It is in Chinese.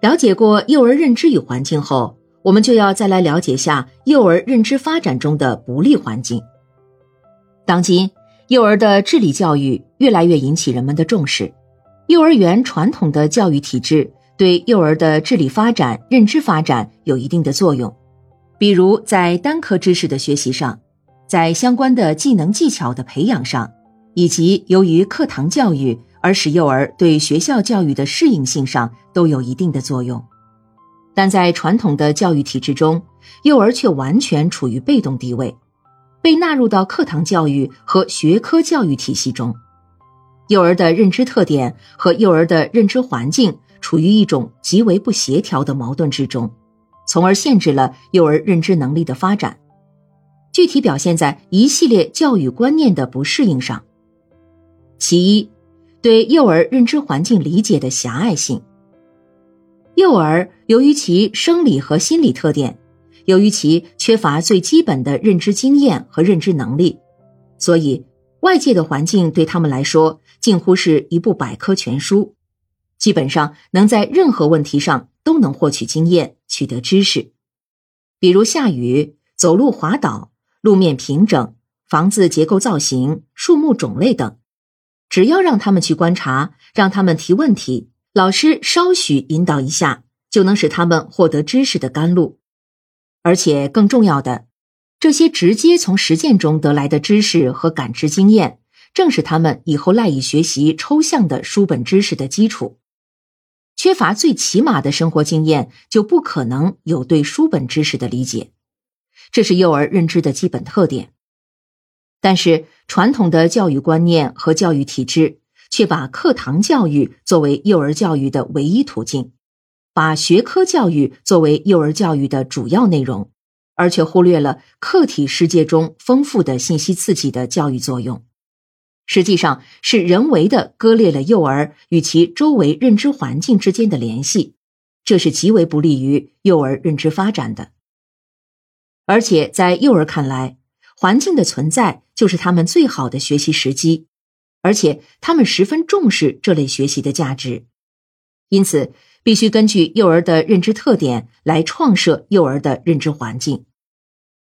了解过幼儿认知与环境后，我们就要再来了解下幼儿认知发展中的不利环境。当今，幼儿的智力教育越来越引起人们的重视。幼儿园传统的教育体制对幼儿的智力发展、认知发展有一定的作用，比如在单科知识的学习上，在相关的技能技巧的培养上，以及由于课堂教育而使幼儿对学校教育的适应性上都有一定的作用。但在传统的教育体制中，幼儿却完全处于被动地位。被纳入到课堂教育和学科教育体系中，幼儿的认知特点和幼儿的认知环境处于一种极为不协调的矛盾之中，从而限制了幼儿认知能力的发展。具体表现在一系列教育观念的不适应上。其一，对幼儿认知环境理解的狭隘性。幼儿由于其生理和心理特点。由于其缺乏最基本的认知经验和认知能力，所以外界的环境对他们来说近乎是一部百科全书，基本上能在任何问题上都能获取经验、取得知识。比如下雨、走路滑倒、路面平整、房子结构造型、树木种类等，只要让他们去观察，让他们提问题，老师稍许引导一下，就能使他们获得知识的甘露。而且更重要的，这些直接从实践中得来的知识和感知经验，正是他们以后赖以学习抽象的书本知识的基础。缺乏最起码的生活经验，就不可能有对书本知识的理解。这是幼儿认知的基本特点。但是，传统的教育观念和教育体制却把课堂教育作为幼儿教育的唯一途径。把学科教育作为幼儿教育的主要内容，而却忽略了客体世界中丰富的信息刺激的教育作用，实际上是人为的割裂了幼儿与其周围认知环境之间的联系，这是极为不利于幼儿认知发展的。而且在幼儿看来，环境的存在就是他们最好的学习时机，而且他们十分重视这类学习的价值，因此。必须根据幼儿的认知特点来创设幼儿的认知环境。